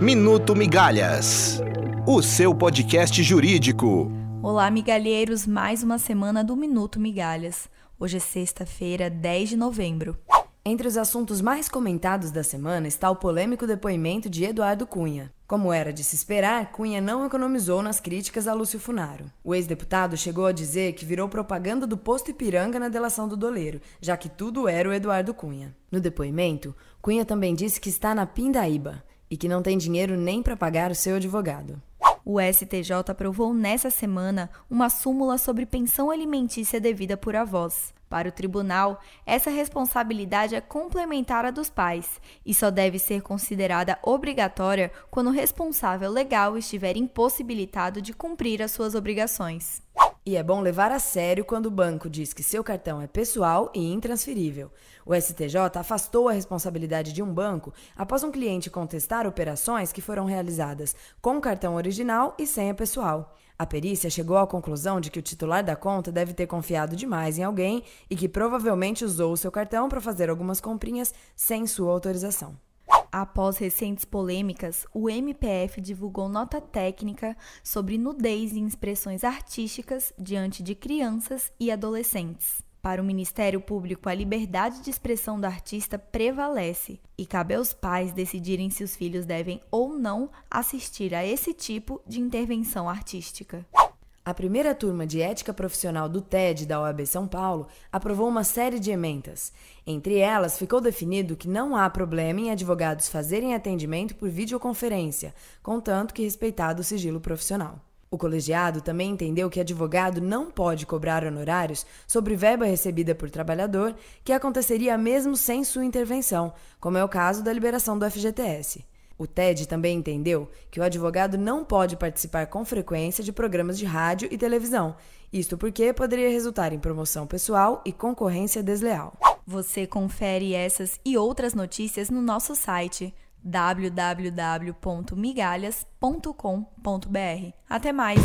Minuto Migalhas, o seu podcast jurídico. Olá, migalheiros, mais uma semana do Minuto Migalhas. Hoje é sexta-feira, 10 de novembro. Entre os assuntos mais comentados da semana está o polêmico depoimento de Eduardo Cunha. Como era de se esperar, Cunha não economizou nas críticas a Lúcio Funaro. O ex-deputado chegou a dizer que virou propaganda do posto Ipiranga na delação do doleiro, já que tudo era o Eduardo Cunha. No depoimento, Cunha também disse que está na pindaíba e que não tem dinheiro nem para pagar o seu advogado. O STJ aprovou nessa semana uma súmula sobre pensão alimentícia devida por avós. Para o tribunal, essa responsabilidade é complementar à dos pais e só deve ser considerada obrigatória quando o responsável legal estiver impossibilitado de cumprir as suas obrigações. E é bom levar a sério quando o banco diz que seu cartão é pessoal e intransferível. O STJ afastou a responsabilidade de um banco após um cliente contestar operações que foram realizadas com cartão original e senha pessoal. A perícia chegou à conclusão de que o titular da conta deve ter confiado demais em alguém e que provavelmente usou o seu cartão para fazer algumas comprinhas sem sua autorização. Após recentes polêmicas, o MPF divulgou nota técnica sobre nudez em expressões artísticas diante de crianças e adolescentes. Para o Ministério Público, a liberdade de expressão do artista prevalece e cabe aos pais decidirem se os filhos devem ou não assistir a esse tipo de intervenção artística. A primeira turma de ética profissional do TED da OAB São Paulo aprovou uma série de emendas. Entre elas, ficou definido que não há problema em advogados fazerem atendimento por videoconferência, contanto que respeitado o sigilo profissional. O colegiado também entendeu que advogado não pode cobrar honorários sobre verba recebida por trabalhador, que aconteceria mesmo sem sua intervenção, como é o caso da liberação do FGTS. O TED também entendeu que o advogado não pode participar com frequência de programas de rádio e televisão, isto porque poderia resultar em promoção pessoal e concorrência desleal. Você confere essas e outras notícias no nosso site www.migalhas.com.br. Até mais!